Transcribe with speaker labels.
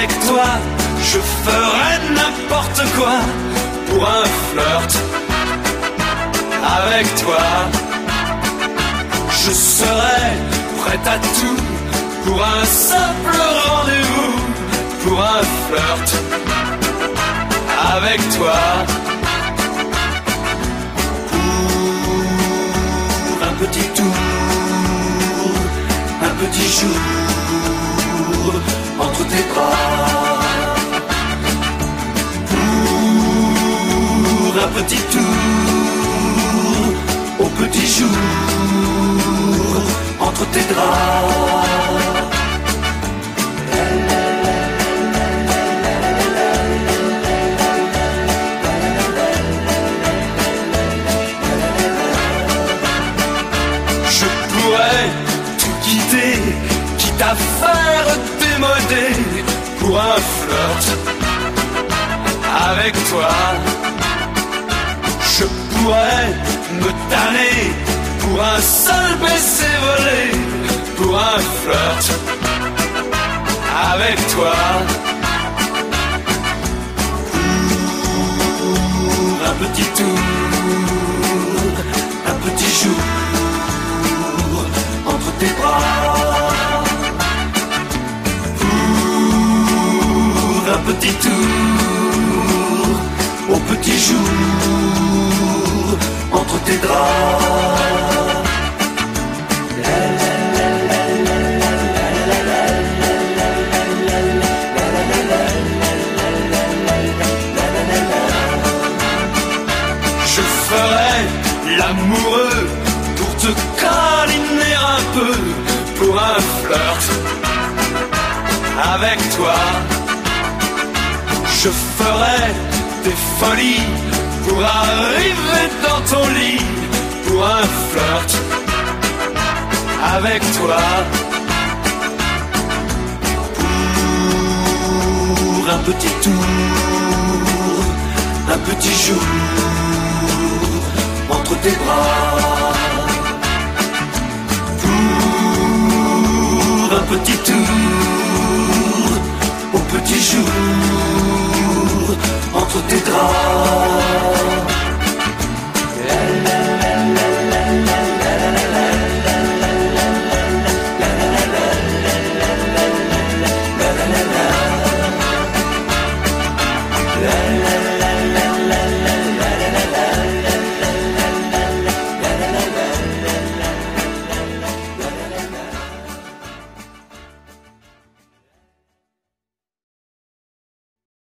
Speaker 1: avec toi, je ferai n'importe quoi pour un flirt avec toi. Je serai prête à tout pour un simple rendez-vous, pour un flirt avec toi. Un petit tour, au petit jour entre tes draps. Je pourrais tout quitter, quitte à faire démoder pour un flirt avec toi. Je pourrais me tanner pour un seul baiser volé, pour un flirt avec toi. Pour un petit tour, un petit jour entre tes bras. Pour un petit tour, au petit jour draps. Je ferai l'amoureux pour te câliner un peu pour un flirt avec toi. Je ferai des folies pour arriver dans ton lit pour un flirt avec toi. Pour un petit tour, un petit jour entre tes bras. Pour un petit tour, au petit jour entre tes draps.